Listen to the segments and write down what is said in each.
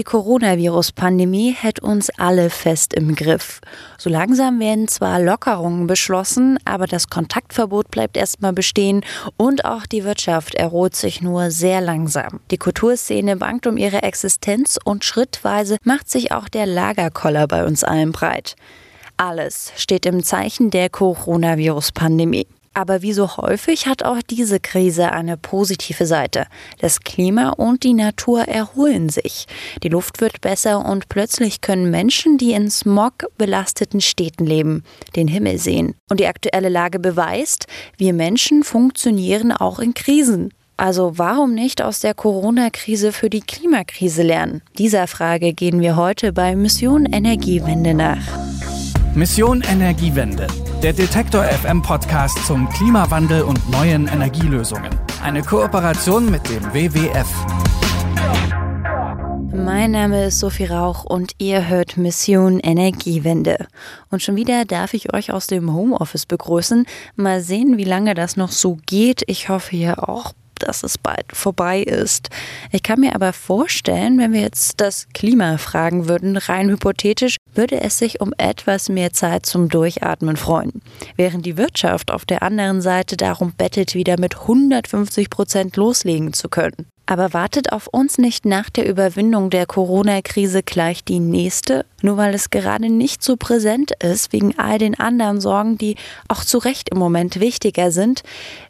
Die Coronavirus-Pandemie hält uns alle fest im Griff. So langsam werden zwar Lockerungen beschlossen, aber das Kontaktverbot bleibt erstmal bestehen und auch die Wirtschaft erholt sich nur sehr langsam. Die Kulturszene bangt um ihre Existenz und schrittweise macht sich auch der Lagerkoller bei uns allen breit. Alles steht im Zeichen der Coronavirus-Pandemie. Aber wie so häufig hat auch diese Krise eine positive Seite. Das Klima und die Natur erholen sich. Die Luft wird besser und plötzlich können Menschen, die in Smog belasteten Städten leben, den Himmel sehen. Und die aktuelle Lage beweist, wir Menschen funktionieren auch in Krisen. Also warum nicht aus der Corona-Krise für die Klimakrise lernen? Dieser Frage gehen wir heute bei Mission Energiewende nach. Mission Energiewende der Detektor FM Podcast zum Klimawandel und neuen Energielösungen. Eine Kooperation mit dem WWF. Mein Name ist Sophie Rauch und ihr hört Mission Energiewende. Und schon wieder darf ich euch aus dem Homeoffice begrüßen. Mal sehen, wie lange das noch so geht. Ich hoffe ihr auch dass es bald vorbei ist. Ich kann mir aber vorstellen, wenn wir jetzt das Klima fragen würden, rein hypothetisch, würde es sich um etwas mehr Zeit zum Durchatmen freuen. Während die Wirtschaft auf der anderen Seite darum bettelt, wieder mit 150 Prozent loslegen zu können. Aber wartet auf uns nicht nach der Überwindung der Corona-Krise gleich die nächste, nur weil es gerade nicht so präsent ist, wegen all den anderen Sorgen, die auch zu Recht im Moment wichtiger sind,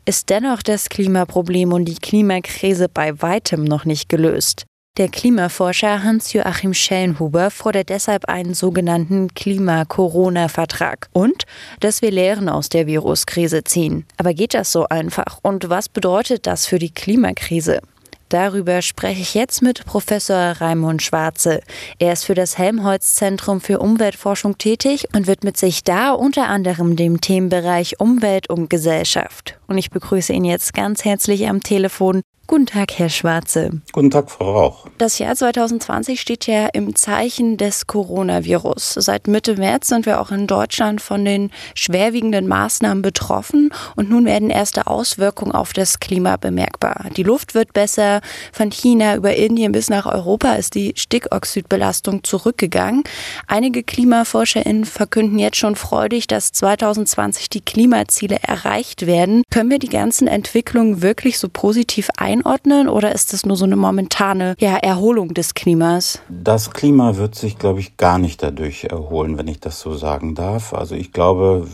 ist dennoch das Klimaproblem und die Klimakrise bei weitem noch nicht gelöst. Der Klimaforscher Hans-Joachim Schellenhuber fordert deshalb einen sogenannten Klima-Corona-Vertrag und dass wir Lehren aus der Viruskrise ziehen. Aber geht das so einfach? Und was bedeutet das für die Klimakrise? Darüber spreche ich jetzt mit Professor Raimund Schwarze. Er ist für das Helmholtz-Zentrum für Umweltforschung tätig und widmet sich da unter anderem dem Themenbereich Umwelt und Gesellschaft. Und ich begrüße ihn jetzt ganz herzlich am Telefon. Guten Tag, Herr Schwarze. Guten Tag, Frau Rauch. Das Jahr 2020 steht ja im Zeichen des Coronavirus. Seit Mitte März sind wir auch in Deutschland von den schwerwiegenden Maßnahmen betroffen und nun werden erste Auswirkungen auf das Klima bemerkbar. Die Luft wird besser. Von China über Indien bis nach Europa ist die Stickoxidbelastung zurückgegangen. Einige KlimaforscherInnen verkünden jetzt schon freudig, dass 2020 die Klimaziele erreicht werden. Können wir die ganzen Entwicklungen wirklich so positiv ein einordnen oder ist das nur so eine momentane ja, Erholung des Klimas? Das Klima wird sich, glaube ich, gar nicht dadurch erholen, wenn ich das so sagen darf. Also ich glaube,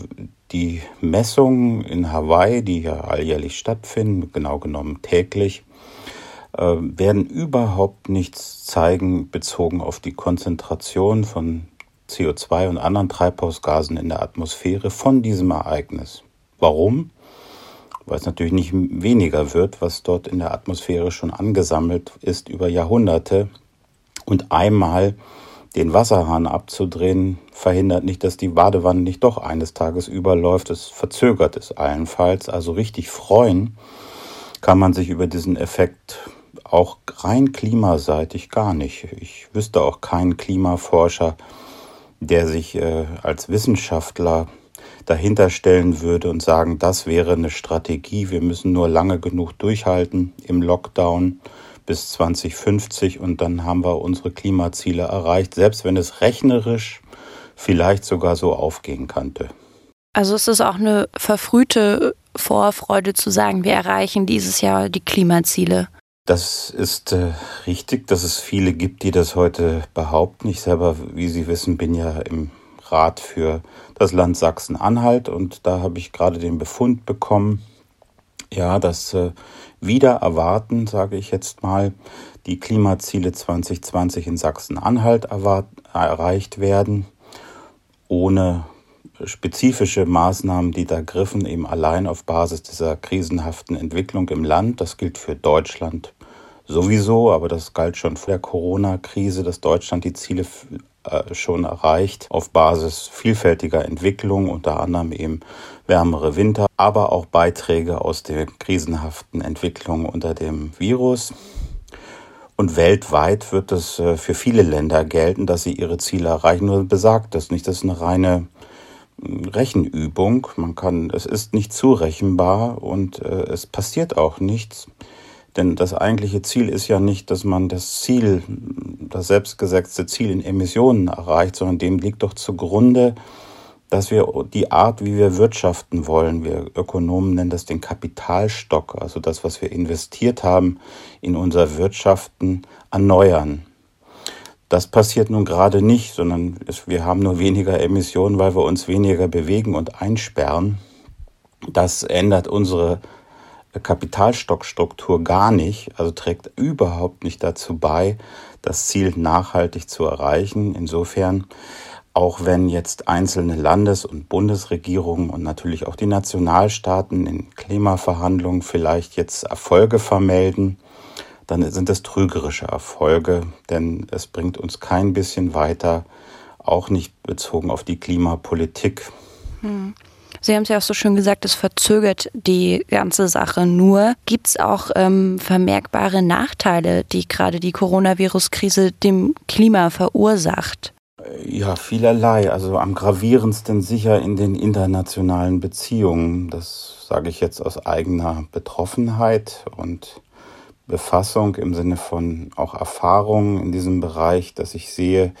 die Messungen in Hawaii, die ja alljährlich stattfinden, genau genommen täglich, äh, werden überhaupt nichts zeigen bezogen auf die Konzentration von CO2 und anderen Treibhausgasen in der Atmosphäre von diesem Ereignis. Warum? Weil es natürlich nicht weniger wird, was dort in der Atmosphäre schon angesammelt ist über Jahrhunderte. Und einmal den Wasserhahn abzudrehen, verhindert nicht, dass die Badewanne nicht doch eines Tages überläuft. Es verzögert es allenfalls. Also richtig freuen kann man sich über diesen Effekt auch rein klimaseitig gar nicht. Ich wüsste auch keinen Klimaforscher, der sich äh, als Wissenschaftler dahinter stellen würde und sagen, das wäre eine Strategie, wir müssen nur lange genug durchhalten im Lockdown bis 2050 und dann haben wir unsere Klimaziele erreicht, selbst wenn es rechnerisch vielleicht sogar so aufgehen könnte. Also es ist auch eine verfrühte Vorfreude zu sagen, wir erreichen dieses Jahr die Klimaziele. Das ist äh, richtig, dass es viele gibt, die das heute behaupten. Ich selber, wie Sie wissen, bin ja im Rat für das Land Sachsen-Anhalt und da habe ich gerade den Befund bekommen, ja, dass äh, wieder erwarten, sage ich jetzt mal, die Klimaziele 2020 in Sachsen-Anhalt erreicht werden, ohne spezifische Maßnahmen, die da griffen, eben allein auf Basis dieser krisenhaften Entwicklung im Land. Das gilt für Deutschland sowieso, aber das galt schon vor der Corona-Krise, dass Deutschland die Ziele äh, schon erreicht auf Basis vielfältiger Entwicklungen, unter anderem eben wärmere Winter, aber auch Beiträge aus der krisenhaften Entwicklung unter dem Virus. Und weltweit wird es äh, für viele Länder gelten, dass sie ihre Ziele erreichen. Nur besagt das nicht. Das ist eine reine hm, Rechenübung. Man kann, es ist nicht zurechenbar und äh, es passiert auch nichts. Denn das eigentliche Ziel ist ja nicht, dass man das Ziel, das selbstgesetzte Ziel in Emissionen erreicht, sondern dem liegt doch zugrunde, dass wir die Art, wie wir wirtschaften wollen, wir Ökonomen nennen das den Kapitalstock, also das, was wir investiert haben in unser Wirtschaften, erneuern. Das passiert nun gerade nicht, sondern wir haben nur weniger Emissionen, weil wir uns weniger bewegen und einsperren. Das ändert unsere Kapitalstockstruktur gar nicht, also trägt überhaupt nicht dazu bei, das Ziel nachhaltig zu erreichen. Insofern, auch wenn jetzt einzelne Landes- und Bundesregierungen und natürlich auch die Nationalstaaten in Klimaverhandlungen vielleicht jetzt Erfolge vermelden, dann sind es trügerische Erfolge, denn es bringt uns kein bisschen weiter, auch nicht bezogen auf die Klimapolitik. Hm. Sie haben es ja auch so schön gesagt, es verzögert die ganze Sache nur. Gibt es auch ähm, vermerkbare Nachteile, die gerade die Coronavirus-Krise dem Klima verursacht? Ja, vielerlei. Also am gravierendsten sicher in den internationalen Beziehungen. Das sage ich jetzt aus eigener Betroffenheit und Befassung im Sinne von auch Erfahrung in diesem Bereich, dass ich sehe,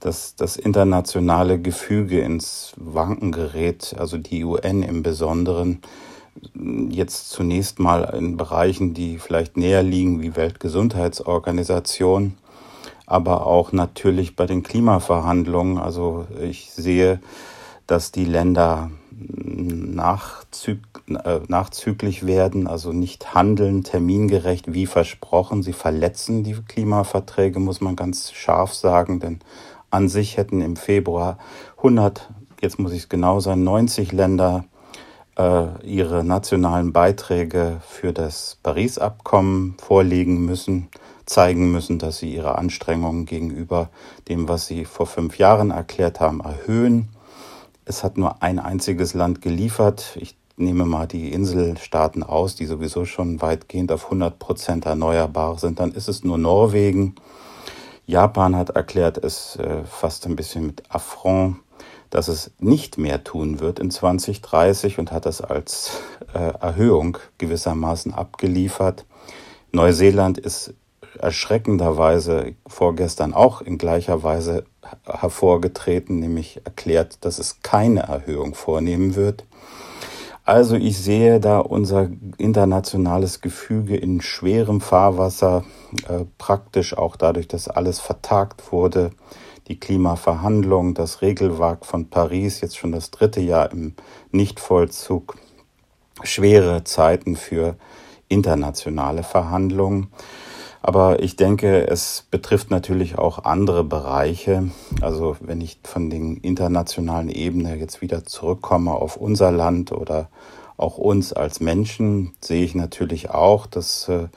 dass das internationale Gefüge ins Wanken gerät, also die UN im Besonderen, jetzt zunächst mal in Bereichen, die vielleicht näher liegen, wie Weltgesundheitsorganisation, aber auch natürlich bei den Klimaverhandlungen. Also ich sehe, dass die Länder nachzüg äh, nachzüglich werden, also nicht handeln termingerecht wie versprochen. Sie verletzen die Klimaverträge, muss man ganz scharf sagen, denn an sich hätten im Februar 100, jetzt muss ich es genau sein, 90 Länder äh, ihre nationalen Beiträge für das Paris-Abkommen vorlegen müssen, zeigen müssen, dass sie ihre Anstrengungen gegenüber dem, was sie vor fünf Jahren erklärt haben, erhöhen. Es hat nur ein einziges Land geliefert. Ich nehme mal die Inselstaaten aus, die sowieso schon weitgehend auf 100 Prozent erneuerbar sind. Dann ist es nur Norwegen. Japan hat erklärt, es äh, fast ein bisschen mit Affront, dass es nicht mehr tun wird in 2030 und hat das als äh, Erhöhung gewissermaßen abgeliefert. Neuseeland ist erschreckenderweise vorgestern auch in gleicher Weise hervorgetreten, nämlich erklärt, dass es keine Erhöhung vornehmen wird. Also ich sehe da unser internationales Gefüge in schwerem Fahrwasser, äh, praktisch auch dadurch, dass alles vertagt wurde. Die Klimaverhandlungen, das Regelwerk von Paris, jetzt schon das dritte Jahr im Nichtvollzug. Schwere Zeiten für internationale Verhandlungen. Aber ich denke, es betrifft natürlich auch andere Bereiche. Also wenn ich von den internationalen Ebene jetzt wieder zurückkomme auf unser Land oder auch uns als Menschen, sehe ich natürlich auch, dass äh,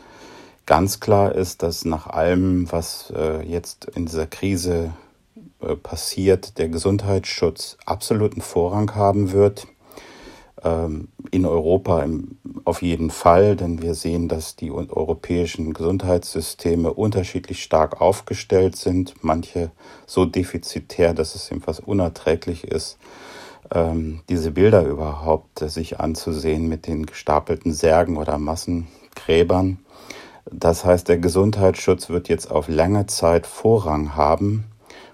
ganz klar ist, dass nach allem, was äh, jetzt in dieser Krise äh, passiert, der Gesundheitsschutz absoluten Vorrang haben wird. Ähm, in Europa auf jeden Fall, denn wir sehen, dass die europäischen Gesundheitssysteme unterschiedlich stark aufgestellt sind, manche so defizitär, dass es eben fast unerträglich ist, ähm, diese Bilder überhaupt sich anzusehen mit den gestapelten Särgen oder Massengräbern. Das heißt, der Gesundheitsschutz wird jetzt auf lange Zeit Vorrang haben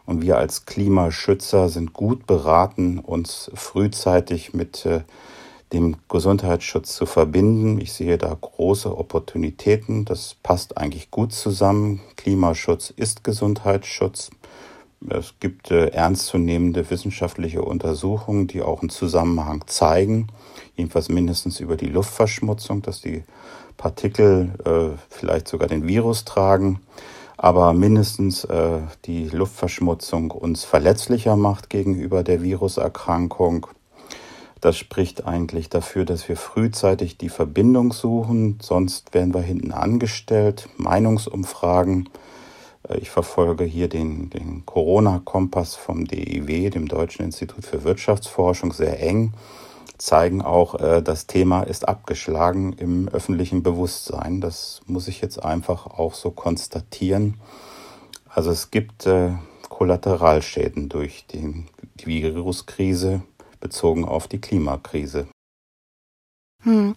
und wir als Klimaschützer sind gut beraten, uns frühzeitig mit äh, dem Gesundheitsschutz zu verbinden. Ich sehe da große Opportunitäten. Das passt eigentlich gut zusammen. Klimaschutz ist Gesundheitsschutz. Es gibt äh, ernstzunehmende wissenschaftliche Untersuchungen, die auch einen Zusammenhang zeigen, jedenfalls mindestens über die Luftverschmutzung, dass die Partikel äh, vielleicht sogar den Virus tragen, aber mindestens äh, die Luftverschmutzung uns verletzlicher macht gegenüber der Viruserkrankung das spricht eigentlich dafür, dass wir frühzeitig die Verbindung suchen, sonst werden wir hinten angestellt. Meinungsumfragen. Äh, ich verfolge hier den, den Corona-Kompass vom DIW, dem Deutschen Institut für Wirtschaftsforschung, sehr eng, zeigen auch, äh, das Thema ist abgeschlagen im öffentlichen Bewusstsein. Das muss ich jetzt einfach auch so konstatieren. Also es gibt äh, Kollateralschäden durch die Viruskrise bezogen auf die Klimakrise. Hm.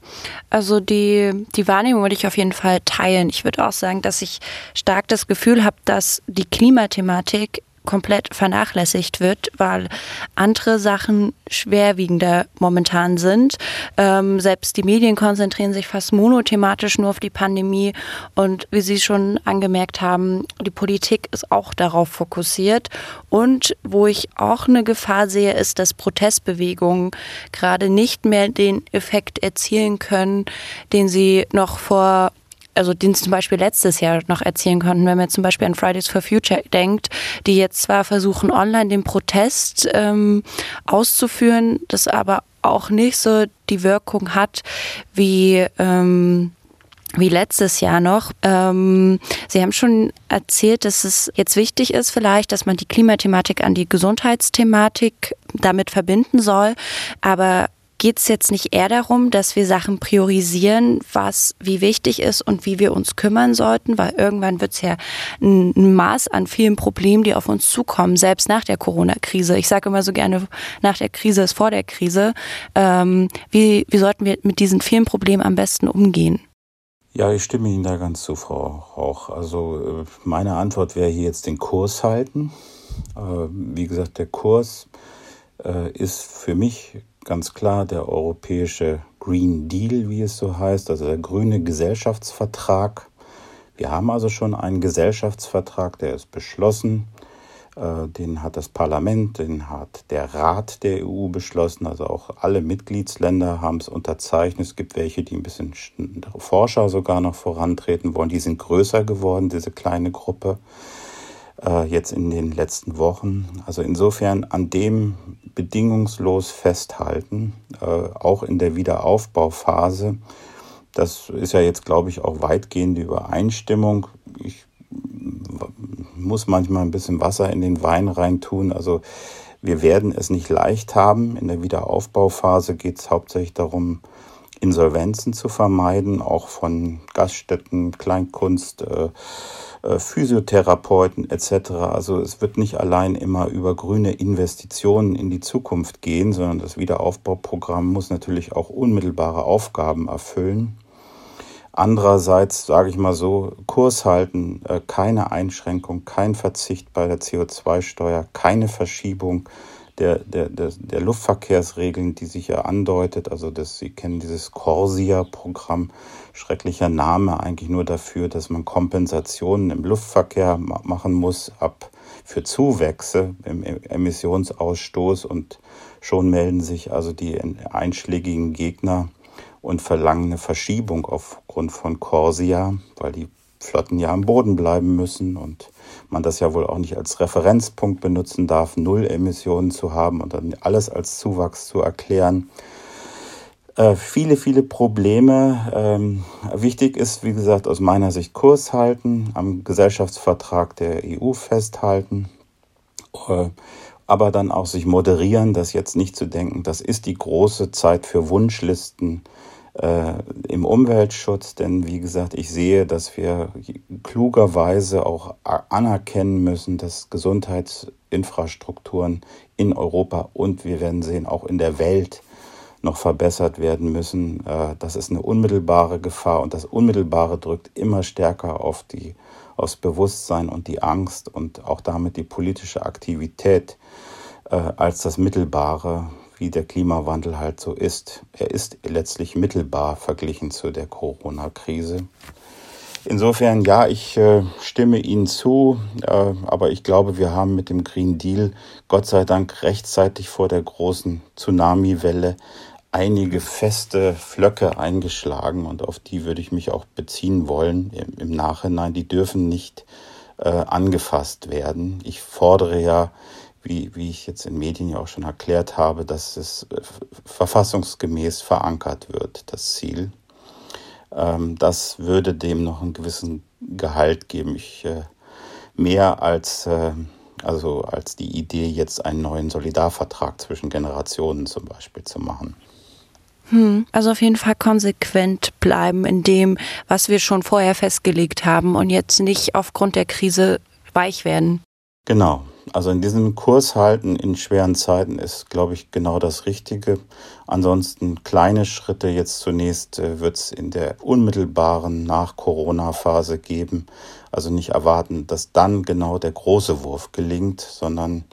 Also die, die Wahrnehmung würde ich auf jeden Fall teilen. Ich würde auch sagen, dass ich stark das Gefühl habe, dass die Klimathematik komplett vernachlässigt wird, weil andere Sachen schwerwiegender momentan sind. Ähm, selbst die Medien konzentrieren sich fast monothematisch nur auf die Pandemie und wie Sie schon angemerkt haben, die Politik ist auch darauf fokussiert. Und wo ich auch eine Gefahr sehe, ist, dass Protestbewegungen gerade nicht mehr den Effekt erzielen können, den sie noch vor also den zum Beispiel letztes Jahr noch erzielen konnten, wenn man zum Beispiel an Fridays for Future denkt, die jetzt zwar versuchen, online den Protest ähm, auszuführen, das aber auch nicht so die Wirkung hat wie ähm, wie letztes Jahr noch. Ähm, Sie haben schon erzählt, dass es jetzt wichtig ist, vielleicht, dass man die Klimathematik an die Gesundheitsthematik damit verbinden soll. Aber geht es jetzt nicht eher darum, dass wir Sachen priorisieren, was wie wichtig ist und wie wir uns kümmern sollten, weil irgendwann wird es ja ein, Maß an vielen Problemen, die auf uns zukommen, selbst nach der Corona-Krise. Ich sage immer so gerne, nach der Krise ist vor der Krise. Ähm, wie, wie sollten wir mit diesen vielen Problemen am besten umgehen? Ja, ich stimme Ihnen da ganz zu, Frau Rauch. Also äh, meine Antwort wäre hier jetzt den Kurs halten. Äh, wie gesagt, der Kurs äh, ist für mich ganz klar der europäische Green Deal, wie es so heißt, also der grüne Gesellschaftsvertrag. Wir haben also schon einen Gesellschaftsvertrag, der ist beschlossen. Äh, den hat das Parlament, den hat der Rat der EU beschlossen. Also auch alle Mitgliedsländer haben es unterzeichnet. Es gibt welche, die ein bisschen forscher sogar noch vorantreten wollen. Die sind größer geworden, diese kleine Gruppe äh, jetzt in den letzten Wochen. Also insofern an dem bedingungslos festhalten, äh, auch in der Wiederaufbauphase. Das ist ja jetzt, glaube ich, auch weitgehende Übereinstimmung. Ich muss manchmal ein bisschen Wasser in den Wein reintun. Also wir werden es nicht leicht haben. In der Wiederaufbauphase geht es hauptsächlich darum, Insolvenzen zu vermeiden, auch von Gaststätten, Kleinkunst, äh, äh, Physiotherapeuten etc. Also es wird nicht allein immer über grüne Investitionen in die Zukunft gehen, sondern das Wiederaufbauprogramm muss natürlich auch unmittelbare Aufgaben erfüllen. Andererseits sage ich mal so, Kurs halten, äh, keine Einschränkung, kein Verzicht bei der CO2-Steuer, keine Verschiebung der, der, der, der Luftverkehrsregeln, die sich ja andeutet. Also das, Sie kennen dieses Corsia-Programm, schrecklicher Name eigentlich nur dafür, dass man Kompensationen im Luftverkehr machen muss ab für Zuwächse im Emissionsausstoß und schon melden sich also die einschlägigen Gegner und verlangen eine Verschiebung aufgrund von Corsia, weil die Flotten ja am Boden bleiben müssen und man das ja wohl auch nicht als Referenzpunkt benutzen darf, null Emissionen zu haben und dann alles als Zuwachs zu erklären. Äh, viele, viele Probleme. Ähm, wichtig ist, wie gesagt, aus meiner Sicht Kurs halten, am Gesellschaftsvertrag der EU festhalten, äh, aber dann auch sich moderieren, das jetzt nicht zu denken, das ist die große Zeit für Wunschlisten äh, im Umweltschutz, denn wie gesagt, ich sehe, dass wir klugerweise auch anerkennen müssen, dass Gesundheitsinfrastrukturen in Europa und wir werden sehen, auch in der Welt noch verbessert werden müssen. Äh, das ist eine unmittelbare Gefahr und das Unmittelbare drückt immer stärker auf die, aufs Bewusstsein und die Angst und auch damit die politische Aktivität äh, als das Mittelbare, wie der Klimawandel halt so ist. Er ist letztlich mittelbar verglichen zu der Corona-Krise. Insofern, ja, ich äh, stimme Ihnen zu, äh, aber ich glaube, wir haben mit dem Green Deal Gott sei Dank rechtzeitig vor der großen Tsunami-Welle einige feste Flöcke eingeschlagen und auf die würde ich mich auch beziehen wollen im, im Nachhinein. Die dürfen nicht äh, angefasst werden. Ich fordere ja wie, wie ich jetzt in Medien ja auch schon erklärt habe, dass es äh, verfassungsgemäß verankert wird, das Ziel. Ähm, das würde dem noch einen gewissen Gehalt geben. Ich, äh, mehr als, äh, also als die Idee, jetzt einen neuen Solidarvertrag zwischen Generationen zum Beispiel zu machen. Hm, also auf jeden Fall konsequent bleiben in dem, was wir schon vorher festgelegt haben und jetzt nicht aufgrund der Krise weich werden. Genau, Also in diesem Kurs halten in schweren Zeiten ist, glaube ich, genau das Richtige. Ansonsten kleine Schritte. Jetzt zunächst äh, wird es in der unmittelbaren Nach-Corona-Phase geben. Also nicht erwarten, dass dann genau der große Wurf gelingt, sondern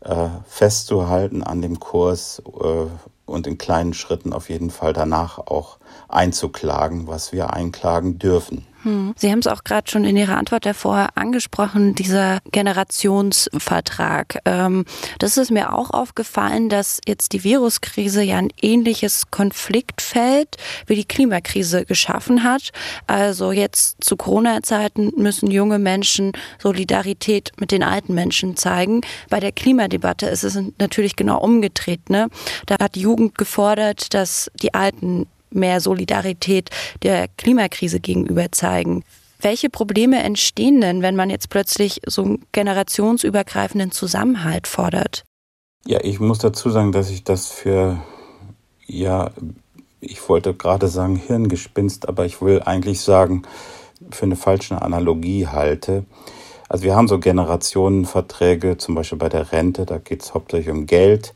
äh, festzuhalten an dem Kurs äh, und in kleinen Schritten auf jeden Fall danach auch einzuklagen, was wir einklagen dürfen. Hm. Sie haben es auch gerade schon in Ihrer Antwort davor angesprochen, dieser Generationsvertrag. Ähm, das ist mir auch aufgefallen, dass jetzt die Viruskrise ja ein ähnliches Konfliktfeld wie die Klimakrise geschaffen hat. Also jetzt zu Corona-Zeiten müssen junge Menschen Solidarität mit den alten Menschen zeigen. Bei der Klimadebatte ist es natürlich genau umgedreht. Ne? Da hat die Jugend gefordert, dass die Alten mehr Solidarität der Klimakrise gegenüber zeigen. Welche Probleme entstehen denn, wenn man jetzt plötzlich so einen generationsübergreifenden Zusammenhalt fordert? Ja, ich muss dazu sagen, dass ich das für, ja, ich wollte gerade sagen Hirngespinst, aber ich will eigentlich sagen, für eine falsche Analogie halte. Also wir haben so Generationenverträge, zum Beispiel bei der Rente, da geht es hauptsächlich um Geld.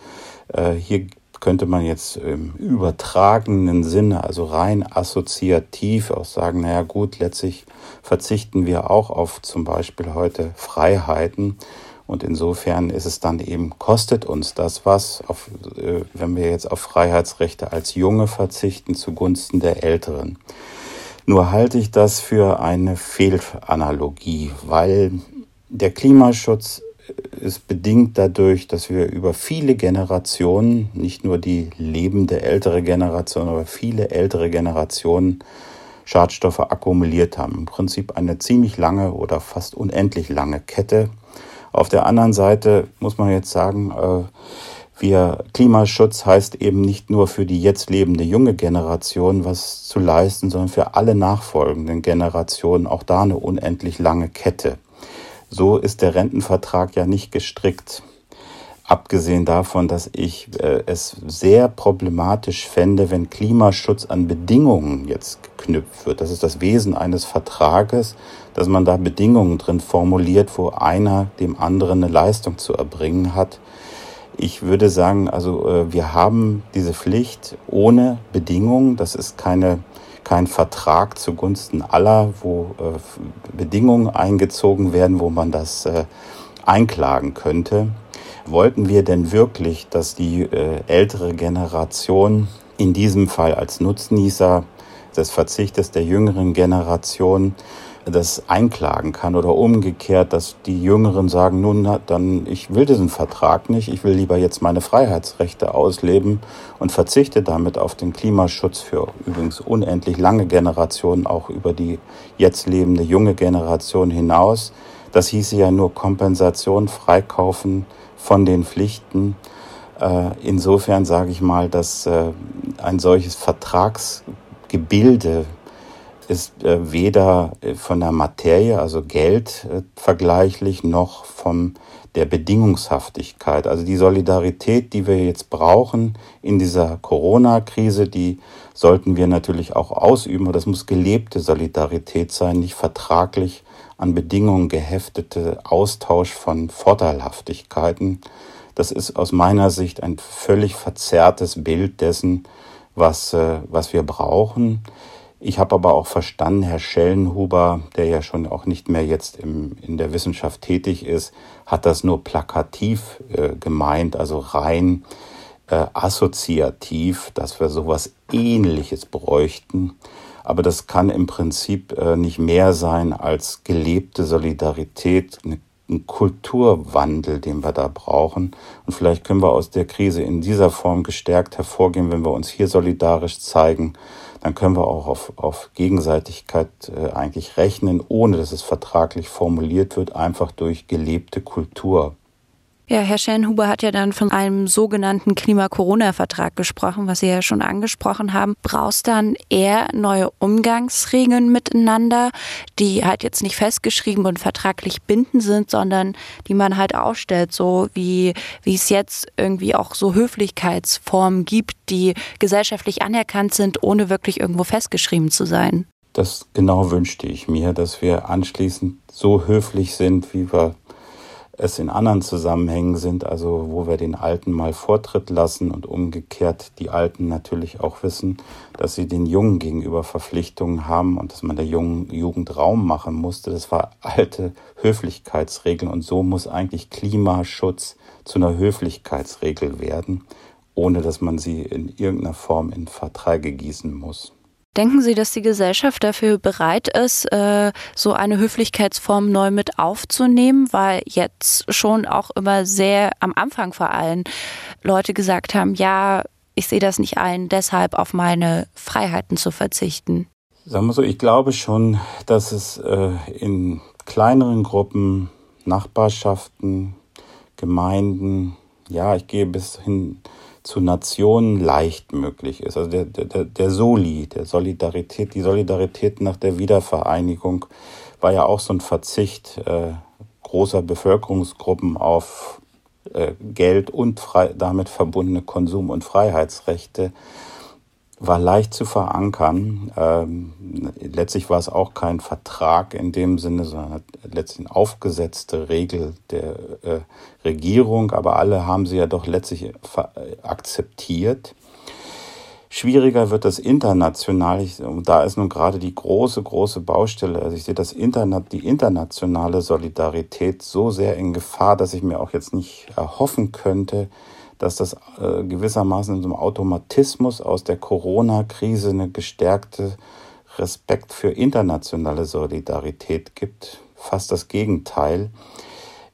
Äh, hier könnte man jetzt im übertragenen Sinne, also rein assoziativ auch sagen, naja gut, letztlich verzichten wir auch auf zum Beispiel heute Freiheiten. Und insofern ist es dann eben, kostet uns das was, auf, äh, wenn wir jetzt auf Freiheitsrechte als Junge verzichten zugunsten der Älteren. Nur halte ich das für eine Fehlanalogie, weil der Klimaschutz ist bedingt dadurch, dass wir über viele Generationen, nicht nur die lebende ältere Generation, aber viele ältere Generationen Schadstoffe akkumuliert haben. Im Prinzip eine ziemlich lange oder fast unendlich lange Kette. Auf der anderen Seite muss man jetzt sagen, äh, wir Klimaschutz heißt eben nicht nur für die jetzt lebende junge Generation was zu leisten, sondern für alle nachfolgenden Generationen auch da eine unendlich lange Kette. So ist der Rentenvertrag ja nicht gestrickt. Abgesehen davon, dass ich äh, es sehr problematisch fände, wenn Klimaschutz an Bedingungen jetzt geknüpft wird. Das ist das Wesen eines Vertrages, dass man da Bedingungen drin formuliert, wo einer dem anderen eine Leistung zu erbringen hat. Ich würde sagen, also äh, wir haben diese Pflicht ohne Bedingungen. Das ist keine kein Vertrag zugunsten aller, wo äh, Bedingungen eingezogen werden, wo man das äh, einklagen könnte. Wollten wir denn wirklich, dass die äh, ältere Generation in diesem Fall als Nutznießer des Verzichtes der jüngeren Generation das einklagen kann oder umgekehrt, dass die Jüngeren sagen, nun, dann, ich will diesen Vertrag nicht, ich will lieber jetzt meine Freiheitsrechte ausleben und verzichte damit auf den Klimaschutz für übrigens unendlich lange Generationen, auch über die jetzt lebende junge Generation hinaus. Das hieße ja nur Kompensation freikaufen von den Pflichten. Äh, insofern sage ich mal, dass äh, ein solches Vertragsgebilde ist äh, weder äh, von der Materie, also Geld, äh, vergleichlich, noch von der Bedingungshaftigkeit. Also die Solidarität, die wir jetzt brauchen in dieser Corona-Krise, die sollten wir natürlich auch ausüben. Das muss gelebte Solidarität sein, nicht vertraglich an Bedingungen geheftete Austausch von Vorteilhaftigkeiten. Das ist aus meiner Sicht ein völlig verzerrtes Bild dessen, was, was wir brauchen. Ich habe aber auch verstanden, Herr Schellenhuber, der ja schon auch nicht mehr jetzt im, in der Wissenschaft tätig ist, hat das nur plakativ äh, gemeint, also rein äh, assoziativ, dass wir sowas Ähnliches bräuchten. Aber das kann im Prinzip äh, nicht mehr sein als gelebte Solidarität, eine ein Kulturwandel, den wir da brauchen. Und vielleicht können wir aus der Krise in dieser Form gestärkt hervorgehen, wenn wir uns hier solidarisch zeigen. Dann können wir auch auf, auf Gegenseitigkeit äh, eigentlich rechnen, ohne dass es vertraglich formuliert wird, einfach durch gelebte Kultur. Ja, Herr Schellenhuber hat ja dann von einem sogenannten Klima-Corona-Vertrag gesprochen, was Sie ja schon angesprochen haben. Brauchst dann eher neue Umgangsregeln miteinander, die halt jetzt nicht festgeschrieben und vertraglich bindend sind, sondern die man halt aufstellt, so wie, wie es jetzt irgendwie auch so Höflichkeitsformen gibt, die gesellschaftlich anerkannt sind, ohne wirklich irgendwo festgeschrieben zu sein. Das genau wünschte ich mir, dass wir anschließend so höflich sind, wie wir es in anderen Zusammenhängen sind, also wo wir den Alten mal Vortritt lassen und umgekehrt die Alten natürlich auch wissen, dass sie den Jungen gegenüber Verpflichtungen haben und dass man der jungen Jugend Raum machen musste. Das war alte Höflichkeitsregeln und so muss eigentlich Klimaschutz zu einer Höflichkeitsregel werden, ohne dass man sie in irgendeiner Form in Verträge gießen muss. Denken Sie, dass die Gesellschaft dafür bereit ist, äh, so eine Höflichkeitsform neu mit aufzunehmen? Weil jetzt schon auch immer sehr am Anfang vor allem Leute gesagt haben, ja, ich sehe das nicht ein, deshalb auf meine Freiheiten zu verzichten. Sagen wir so, ich glaube schon, dass es äh, in kleineren Gruppen, Nachbarschaften, Gemeinden, ja, ich gehe bis hin zu Nationen leicht möglich ist. Also der, der, der Soli, der Solidarität, die Solidarität nach der Wiedervereinigung war ja auch so ein Verzicht äh, großer Bevölkerungsgruppen auf äh, Geld und frei, damit verbundene Konsum- und Freiheitsrechte war leicht zu verankern. Ähm, letztlich war es auch kein Vertrag in dem Sinne, sondern letztlich eine aufgesetzte Regel der äh, Regierung, aber alle haben sie ja doch letztlich akzeptiert. Schwieriger wird das international. Ich, da ist nun gerade die große, große Baustelle. Also ich sehe das Internet, die internationale Solidarität so sehr in Gefahr, dass ich mir auch jetzt nicht erhoffen könnte, dass das äh, gewissermaßen in so einem Automatismus aus der Corona-Krise eine gestärkte Respekt für internationale Solidarität gibt. Fast das Gegenteil.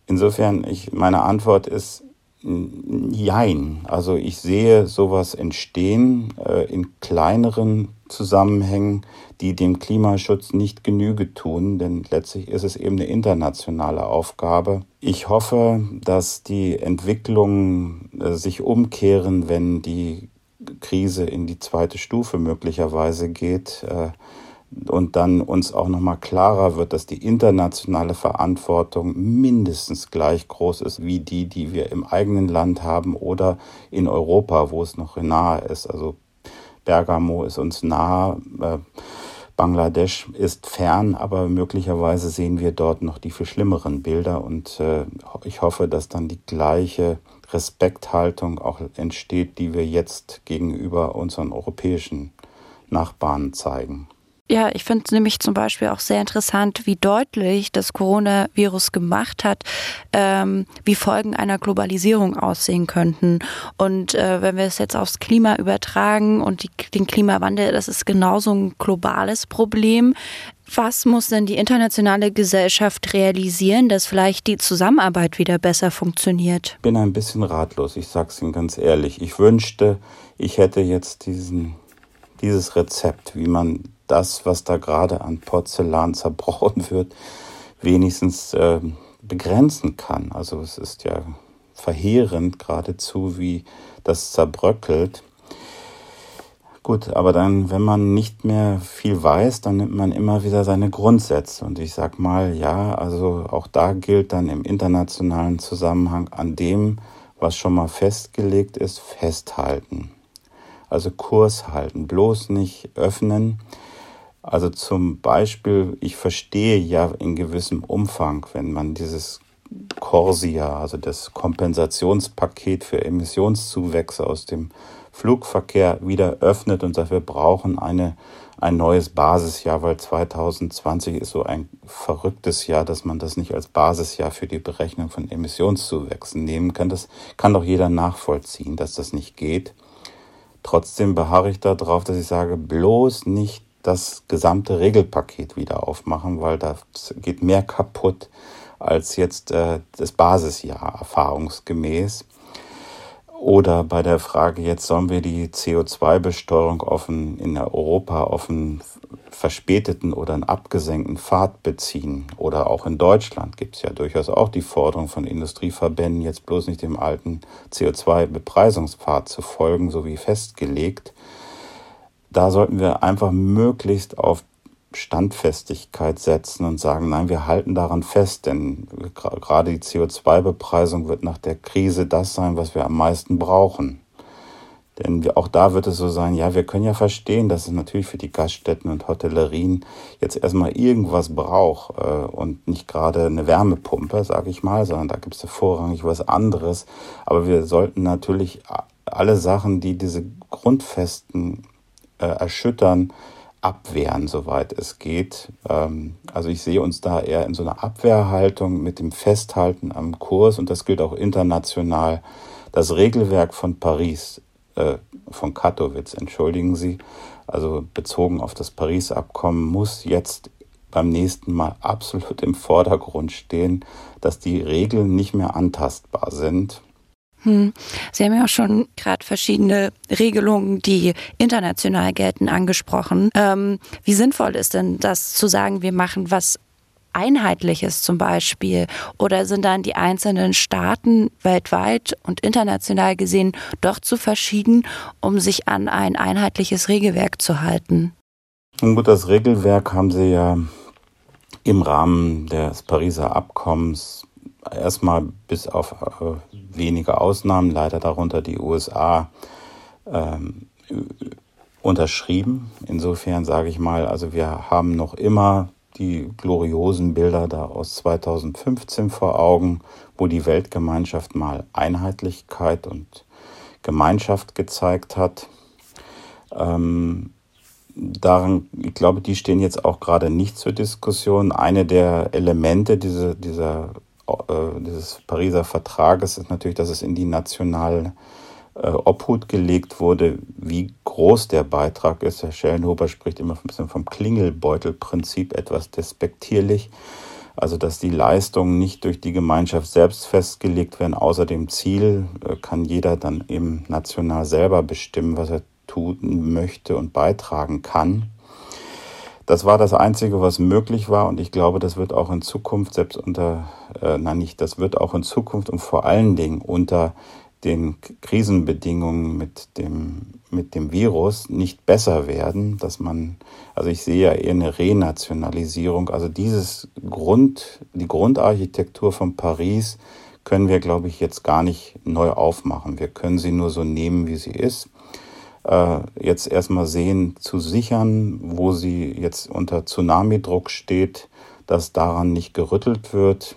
Insofern, ich, meine Antwort ist Jein. Also ich sehe sowas entstehen äh, in kleineren Zusammenhängen, die dem Klimaschutz nicht Genüge tun, denn letztlich ist es eben eine internationale Aufgabe. Ich hoffe, dass die Entwicklungen äh, sich umkehren, wenn die Krise in die zweite Stufe möglicherweise geht. Äh, und dann uns auch nochmal klarer wird, dass die internationale Verantwortung mindestens gleich groß ist wie die, die wir im eigenen Land haben oder in Europa, wo es noch nahe ist. Also Bergamo ist uns nahe, äh, Bangladesch ist fern, aber möglicherweise sehen wir dort noch die viel schlimmeren Bilder und äh, ich hoffe, dass dann die gleiche Respekthaltung auch entsteht, die wir jetzt gegenüber unseren europäischen Nachbarn zeigen. Ja, ich finde es nämlich zum Beispiel auch sehr interessant, wie deutlich das Coronavirus gemacht hat, ähm, wie Folgen einer Globalisierung aussehen könnten. Und äh, wenn wir es jetzt aufs Klima übertragen und die, den Klimawandel, das ist genauso ein globales Problem. Was muss denn die internationale Gesellschaft realisieren, dass vielleicht die Zusammenarbeit wieder besser funktioniert? Ich bin ein bisschen ratlos, ich sage es Ihnen ganz ehrlich. Ich wünschte, ich hätte jetzt diesen, dieses Rezept, wie man das, was da gerade an Porzellan zerbrochen wird, wenigstens äh, begrenzen kann. Also es ist ja verheerend geradezu, wie das zerbröckelt. Gut, aber dann, wenn man nicht mehr viel weiß, dann nimmt man immer wieder seine Grundsätze. Und ich sag mal, ja, also auch da gilt dann im internationalen Zusammenhang an dem, was schon mal festgelegt ist, festhalten. Also Kurs halten, bloß nicht öffnen. Also zum Beispiel, ich verstehe ja in gewissem Umfang, wenn man dieses Corsia, also das Kompensationspaket für Emissionszuwächse aus dem Flugverkehr wieder öffnet und sagt, wir brauchen eine, ein neues Basisjahr, weil 2020 ist so ein verrücktes Jahr, dass man das nicht als Basisjahr für die Berechnung von Emissionszuwächsen nehmen kann. Das kann doch jeder nachvollziehen, dass das nicht geht. Trotzdem beharre ich darauf, dass ich sage, bloß nicht das gesamte Regelpaket wieder aufmachen, weil da geht mehr kaputt als jetzt äh, das Basisjahr erfahrungsgemäß. Oder bei der Frage, jetzt sollen wir die CO2-Besteuerung auf einen, in Europa einen verspäteten oder einen abgesenkten Pfad beziehen. Oder auch in Deutschland gibt es ja durchaus auch die Forderung von Industrieverbänden, jetzt bloß nicht dem alten CO2-Bepreisungspfad zu folgen, so wie festgelegt da sollten wir einfach möglichst auf Standfestigkeit setzen und sagen, nein, wir halten daran fest, denn gerade die CO2-Bepreisung wird nach der Krise das sein, was wir am meisten brauchen. Denn auch da wird es so sein, ja, wir können ja verstehen, dass es natürlich für die Gaststätten und Hotellerien jetzt erstmal irgendwas braucht äh, und nicht gerade eine Wärmepumpe, sage ich mal, sondern da gibt es ja vorrangig was anderes. Aber wir sollten natürlich alle Sachen, die diese Grundfesten äh, erschüttern, abwehren, soweit es geht. Ähm, also ich sehe uns da eher in so einer Abwehrhaltung mit dem Festhalten am Kurs und das gilt auch international. Das Regelwerk von Paris äh, von Katowice, entschuldigen Sie, also bezogen auf das Paris-Abkommen, muss jetzt beim nächsten Mal absolut im Vordergrund stehen, dass die Regeln nicht mehr antastbar sind. Hm. Sie haben ja auch schon gerade verschiedene Regelungen, die international gelten, angesprochen. Ähm, wie sinnvoll ist denn das zu sagen, wir machen was Einheitliches zum Beispiel? Oder sind dann die einzelnen Staaten weltweit und international gesehen doch zu verschieden, um sich an ein einheitliches Regelwerk zu halten? Nun gut, das Regelwerk haben Sie ja im Rahmen des Pariser Abkommens erstmal bis auf äh, wenige Ausnahmen, leider darunter die USA, ähm, unterschrieben. Insofern sage ich mal, also wir haben noch immer die gloriosen Bilder da aus 2015 vor Augen, wo die Weltgemeinschaft mal Einheitlichkeit und Gemeinschaft gezeigt hat. Ähm, daran, ich glaube, die stehen jetzt auch gerade nicht zur Diskussion. Eine der Elemente dieser, dieser, dieses Pariser Vertrages ist natürlich, dass es in die nationale äh, Obhut gelegt wurde, wie groß der Beitrag ist. Herr Schellenhuber spricht immer ein bisschen vom Klingelbeutelprinzip, etwas despektierlich. Also, dass die Leistungen nicht durch die Gemeinschaft selbst festgelegt werden. Außer dem Ziel äh, kann jeder dann eben national selber bestimmen, was er tun möchte und beitragen kann. Das war das Einzige, was möglich war und ich glaube, das wird auch in Zukunft, selbst unter, äh, nein, nicht, das wird auch in Zukunft und vor allen Dingen unter den Krisenbedingungen mit dem, mit dem Virus nicht besser werden, dass man, also ich sehe ja eher eine Renationalisierung, also dieses Grund, die Grundarchitektur von Paris können wir, glaube ich, jetzt gar nicht neu aufmachen. Wir können sie nur so nehmen, wie sie ist. Äh, jetzt erstmal sehen, zu sichern, wo sie jetzt unter Tsunamidruck steht, dass daran nicht gerüttelt wird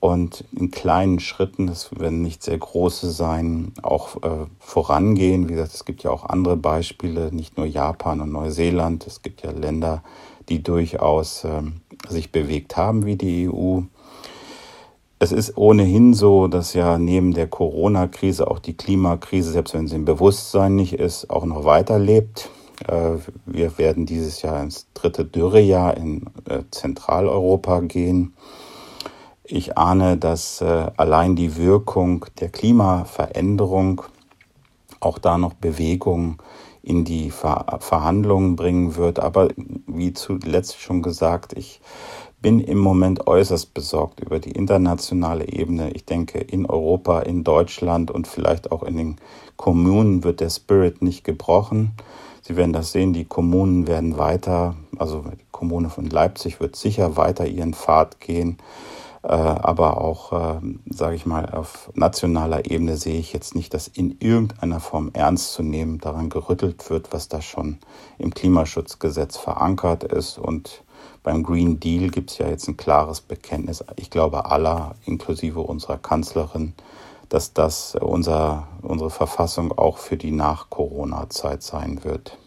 und in kleinen Schritten, das werden nicht sehr große sein, auch äh, vorangehen. Wie gesagt, es gibt ja auch andere Beispiele, nicht nur Japan und Neuseeland. Es gibt ja Länder, die durchaus äh, sich bewegt haben wie die EU. Es ist ohnehin so, dass ja neben der Corona-Krise auch die Klimakrise, selbst wenn sie im Bewusstsein nicht ist, auch noch weiterlebt. Äh, wir werden dieses Jahr ins dritte Dürrejahr in äh, Zentraleuropa gehen. Ich ahne, dass äh, allein die Wirkung der Klimaveränderung auch da noch Bewegung in die Ver Verhandlungen bringen wird. Aber wie zuletzt schon gesagt, ich bin im Moment äußerst besorgt über die internationale Ebene. Ich denke, in Europa, in Deutschland und vielleicht auch in den Kommunen wird der Spirit nicht gebrochen. Sie werden das sehen, die Kommunen werden weiter, also die Kommune von Leipzig wird sicher weiter ihren Pfad gehen. Äh, aber auch, äh, sage ich mal, auf nationaler Ebene sehe ich jetzt nicht, dass in irgendeiner Form ernst zu nehmen daran gerüttelt wird, was da schon im Klimaschutzgesetz verankert ist. Und beim Green Deal gibt es ja jetzt ein klares Bekenntnis, ich glaube aller, inklusive unserer Kanzlerin, dass das unser, unsere Verfassung auch für die Nach-Corona-Zeit sein wird.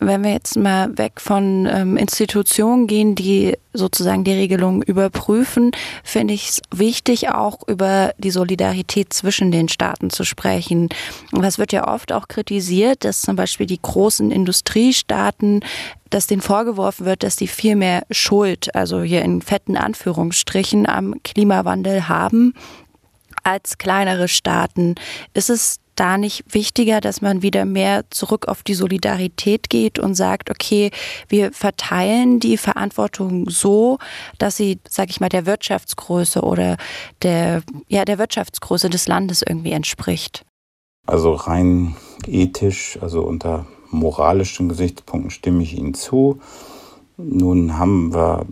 Wenn wir jetzt mal weg von ähm, Institutionen gehen, die sozusagen die Regelung überprüfen, finde ich es wichtig, auch über die Solidarität zwischen den Staaten zu sprechen. Das wird ja oft auch kritisiert, dass zum Beispiel die großen Industriestaaten, dass denen vorgeworfen wird, dass die viel mehr Schuld, also hier in fetten Anführungsstrichen, am Klimawandel haben als kleinere Staaten. Ist es da nicht wichtiger, dass man wieder mehr zurück auf die Solidarität geht und sagt, okay, wir verteilen die Verantwortung so, dass sie, sag ich mal, der Wirtschaftsgröße oder der, ja, der Wirtschaftsgröße des Landes irgendwie entspricht? Also rein ethisch, also unter moralischen Gesichtspunkten stimme ich Ihnen zu. Nun haben wir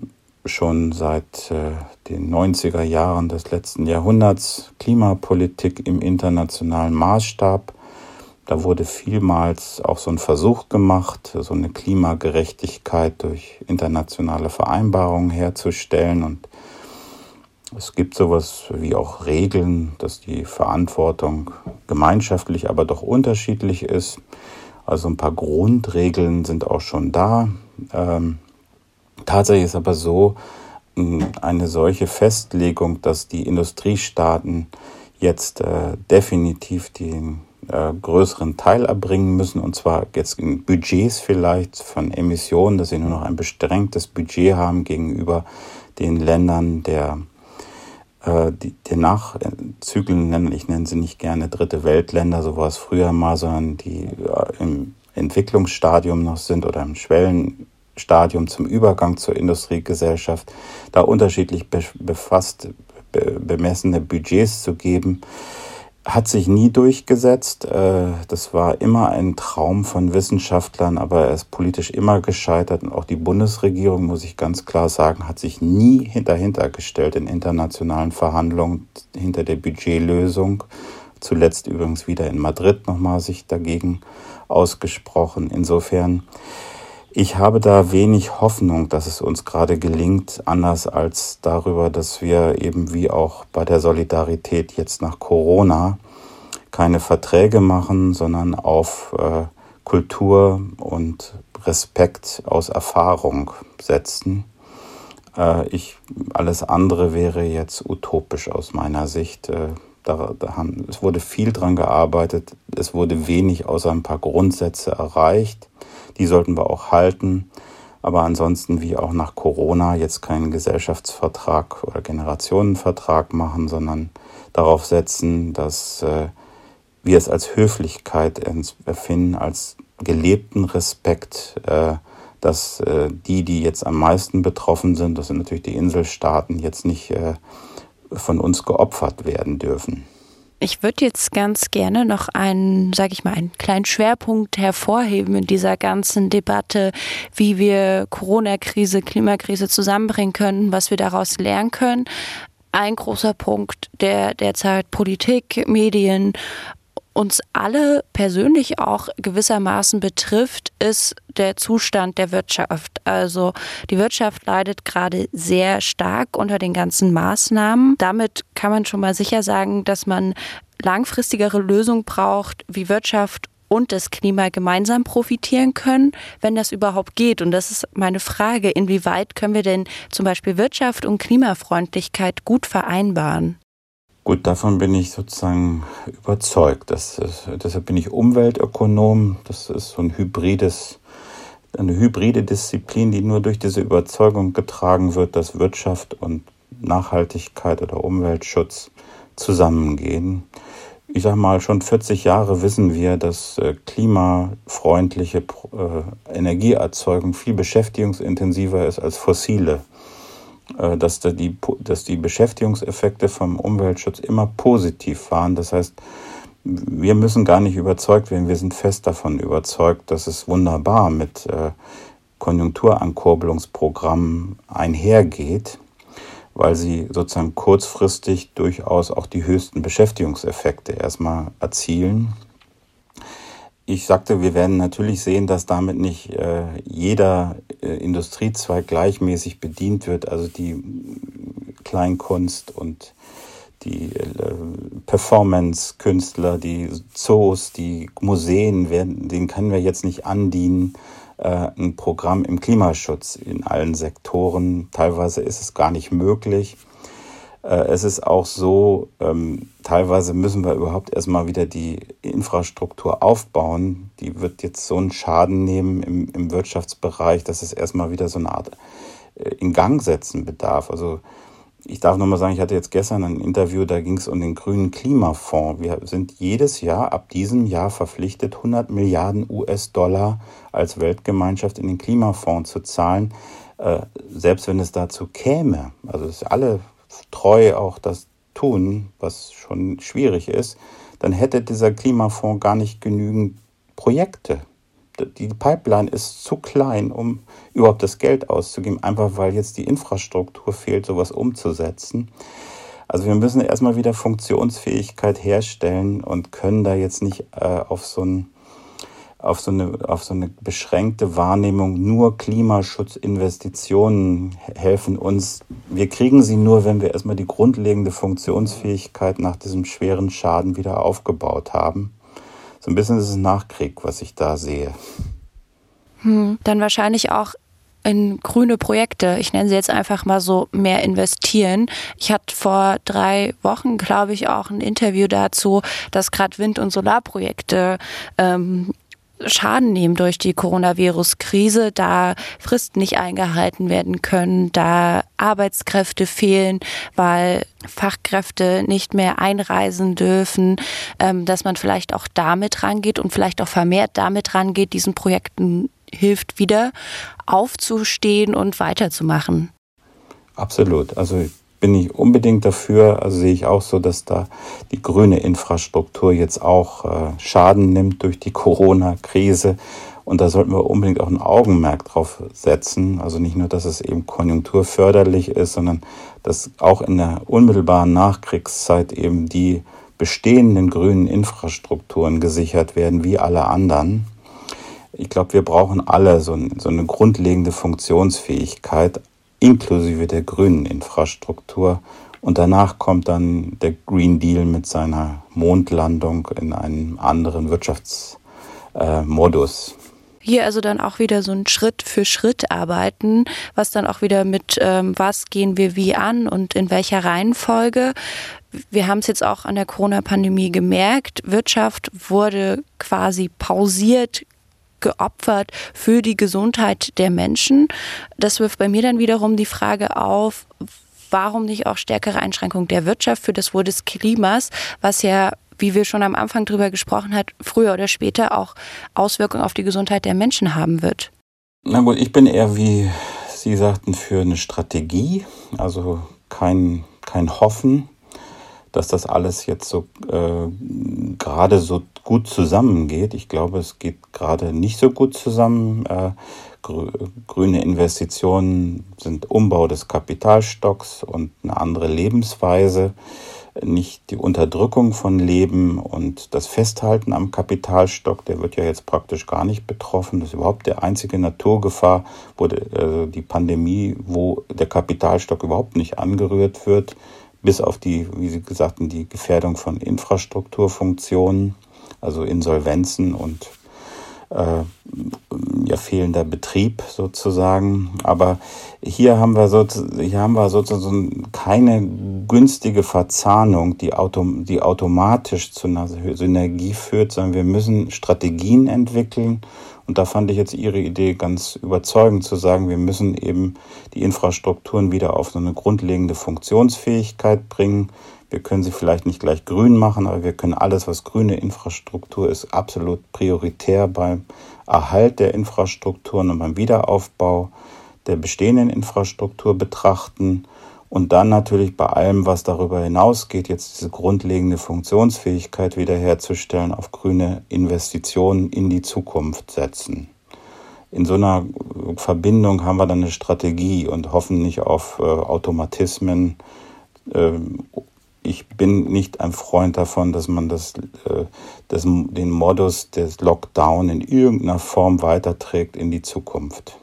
schon seit äh, den 90er Jahren des letzten Jahrhunderts Klimapolitik im internationalen Maßstab. Da wurde vielmals auch so ein Versuch gemacht, so eine Klimagerechtigkeit durch internationale Vereinbarungen herzustellen. Und es gibt sowas wie auch Regeln, dass die Verantwortung gemeinschaftlich, aber doch unterschiedlich ist. Also ein paar Grundregeln sind auch schon da. Ähm, tatsächlich ist aber so, eine solche Festlegung, dass die Industriestaaten jetzt äh, definitiv den äh, größeren Teil erbringen müssen, und zwar jetzt in Budgets vielleicht von Emissionen, dass sie nur noch ein beschränktes Budget haben gegenüber den Ländern der, äh, die, der Nachzyklen nennen, ich nenne sie nicht gerne dritte Weltländer, so war es früher mal, sondern die äh, im Entwicklungsstadium noch sind oder im Schwellenstadium zum Übergang zur Industriegesellschaft, da unterschiedlich befasst, bemessene Budgets zu geben hat sich nie durchgesetzt. Äh, das war immer ein Traum von Wissenschaftlern, aber er ist politisch immer gescheitert. Und auch die Bundesregierung, muss ich ganz klar sagen, hat sich nie dahinter gestellt in internationalen Verhandlungen hinter der Budgetlösung. Zuletzt übrigens wieder in Madrid nochmal sich dagegen ausgesprochen. Insofern ich habe da wenig Hoffnung, dass es uns gerade gelingt, anders als darüber, dass wir eben wie auch bei der Solidarität jetzt nach Corona keine Verträge machen, sondern auf äh, Kultur und Respekt aus Erfahrung setzen. Äh, ich, alles andere wäre jetzt utopisch aus meiner Sicht. Äh, da, da haben, es wurde viel dran gearbeitet, es wurde wenig außer ein paar Grundsätze erreicht. Die sollten wir auch halten. Aber ansonsten, wie auch nach Corona, jetzt keinen Gesellschaftsvertrag oder Generationenvertrag machen, sondern darauf setzen, dass äh, wir es als Höflichkeit empfinden, als gelebten Respekt, äh, dass äh, die, die jetzt am meisten betroffen sind, das sind natürlich die Inselstaaten, jetzt nicht äh, von uns geopfert werden dürfen. Ich würde jetzt ganz gerne noch einen, sage ich mal, einen kleinen Schwerpunkt hervorheben in dieser ganzen Debatte, wie wir Corona-Krise, Klimakrise zusammenbringen können, was wir daraus lernen können. Ein großer Punkt, der derzeit Politik, Medien uns alle persönlich auch gewissermaßen betrifft, ist der Zustand der Wirtschaft. Also die Wirtschaft leidet gerade sehr stark unter den ganzen Maßnahmen. Damit kann man schon mal sicher sagen, dass man langfristigere Lösungen braucht, wie Wirtschaft und das Klima gemeinsam profitieren können, wenn das überhaupt geht. Und das ist meine Frage, inwieweit können wir denn zum Beispiel Wirtschaft und Klimafreundlichkeit gut vereinbaren? Gut, davon bin ich sozusagen überzeugt. Das ist, deshalb bin ich Umweltökonom. Das ist so ein hybrides, eine hybride Disziplin, die nur durch diese Überzeugung getragen wird, dass Wirtschaft und Nachhaltigkeit oder Umweltschutz zusammengehen. Ich sage mal, schon 40 Jahre wissen wir, dass äh, klimafreundliche äh, Energieerzeugung viel beschäftigungsintensiver ist als fossile äh, dass, die, dass die Beschäftigungseffekte vom Umweltschutz immer positiv waren. Das heißt, wir müssen gar nicht überzeugt werden, wir sind fest davon überzeugt, dass es wunderbar mit äh, Konjunkturankurbelungsprogrammen einhergeht, weil sie sozusagen kurzfristig durchaus auch die höchsten Beschäftigungseffekte erstmal erzielen ich sagte, wir werden natürlich sehen, dass damit nicht äh, jeder äh, Industriezweig gleichmäßig bedient wird. Also die Kleinkunst und die äh, Performance-Künstler, die Zoos, die Museen, werden, denen können wir jetzt nicht andienen, äh, ein Programm im Klimaschutz in allen Sektoren. Teilweise ist es gar nicht möglich. Äh, es ist auch so, ähm, teilweise müssen wir überhaupt erstmal wieder die Infrastruktur aufbauen. Die wird jetzt so einen Schaden nehmen im, im Wirtschaftsbereich, dass es erstmal wieder so eine Art äh, in Gang setzen bedarf. Also ich darf nochmal sagen, ich hatte jetzt gestern ein Interview, da ging es um den grünen Klimafonds. Wir sind jedes Jahr ab diesem Jahr verpflichtet, 100 Milliarden US-Dollar als Weltgemeinschaft in den Klimafonds zu zahlen, äh, selbst wenn es dazu käme. Also alle treu auch das tun, was schon schwierig ist, dann hätte dieser Klimafonds gar nicht genügend Projekte. Die Pipeline ist zu klein, um überhaupt das Geld auszugeben, einfach weil jetzt die Infrastruktur fehlt, sowas umzusetzen. Also wir müssen erstmal wieder Funktionsfähigkeit herstellen und können da jetzt nicht äh, auf so ein auf so, eine, auf so eine beschränkte Wahrnehmung, nur Klimaschutzinvestitionen helfen uns. Wir kriegen sie nur, wenn wir erstmal die grundlegende Funktionsfähigkeit nach diesem schweren Schaden wieder aufgebaut haben. So ein bisschen ist es Nachkrieg, was ich da sehe. Hm, dann wahrscheinlich auch in grüne Projekte, ich nenne sie jetzt einfach mal so, mehr investieren. Ich hatte vor drei Wochen, glaube ich, auch ein Interview dazu, dass gerade Wind- und Solarprojekte ähm, Schaden nehmen durch die Coronavirus-Krise, da Fristen nicht eingehalten werden können, da Arbeitskräfte fehlen, weil Fachkräfte nicht mehr einreisen dürfen, ähm, dass man vielleicht auch damit rangeht und vielleicht auch vermehrt damit rangeht, diesen Projekten hilft, wieder aufzustehen und weiterzumachen. Absolut. Also bin ich unbedingt dafür, also sehe ich auch so, dass da die grüne Infrastruktur jetzt auch äh, Schaden nimmt durch die Corona-Krise. Und da sollten wir unbedingt auch ein Augenmerk drauf setzen. Also nicht nur, dass es eben konjunkturförderlich ist, sondern dass auch in der unmittelbaren Nachkriegszeit eben die bestehenden grünen Infrastrukturen gesichert werden, wie alle anderen. Ich glaube, wir brauchen alle so, so eine grundlegende Funktionsfähigkeit, inklusive der grünen Infrastruktur. Und danach kommt dann der Green Deal mit seiner Mondlandung in einem anderen Wirtschaftsmodus. Hier also dann auch wieder so ein Schritt für Schritt arbeiten, was dann auch wieder mit, ähm, was gehen wir wie an und in welcher Reihenfolge. Wir haben es jetzt auch an der Corona-Pandemie gemerkt. Wirtschaft wurde quasi pausiert, geopfert für die Gesundheit der Menschen. Das wirft bei mir dann wiederum die Frage auf, warum nicht auch stärkere Einschränkung der Wirtschaft für das Wohl des Klimas, was ja wie wir schon am Anfang drüber gesprochen hat, früher oder später auch Auswirkungen auf die Gesundheit der Menschen haben wird. Na gut, ich bin eher, wie Sie sagten, für eine Strategie, also kein, kein Hoffen, dass das alles jetzt so äh, gerade so gut zusammengeht. Ich glaube, es geht gerade nicht so gut zusammen. Äh, grüne Investitionen sind Umbau des Kapitalstocks und eine andere Lebensweise, nicht die Unterdrückung von Leben und das Festhalten am Kapitalstock, der wird ja jetzt praktisch gar nicht betroffen. Das ist überhaupt der einzige Naturgefahr, wo äh, die Pandemie, wo der Kapitalstock überhaupt nicht angerührt wird bis auf die, wie Sie gesagt die Gefährdung von Infrastrukturfunktionen, also Insolvenzen und äh, ja, fehlender Betrieb sozusagen. Aber hier haben wir, so, hier haben wir sozusagen keine günstige Verzahnung, die, auto, die automatisch zu einer Synergie führt, sondern wir müssen Strategien entwickeln und da fand ich jetzt Ihre Idee ganz überzeugend zu sagen, wir müssen eben die Infrastrukturen wieder auf so eine grundlegende Funktionsfähigkeit bringen. Wir können sie vielleicht nicht gleich grün machen, aber wir können alles, was grüne Infrastruktur ist, absolut prioritär beim Erhalt der Infrastrukturen und beim Wiederaufbau der bestehenden Infrastruktur betrachten und dann natürlich bei allem, was darüber hinausgeht, jetzt diese grundlegende Funktionsfähigkeit wiederherzustellen, auf grüne Investitionen in die Zukunft setzen. In so einer Verbindung haben wir dann eine Strategie und hoffen nicht auf äh, Automatismen. Ähm, ich bin nicht ein Freund davon, dass man das, äh, das, den Modus des Lockdown in irgendeiner Form weiterträgt in die Zukunft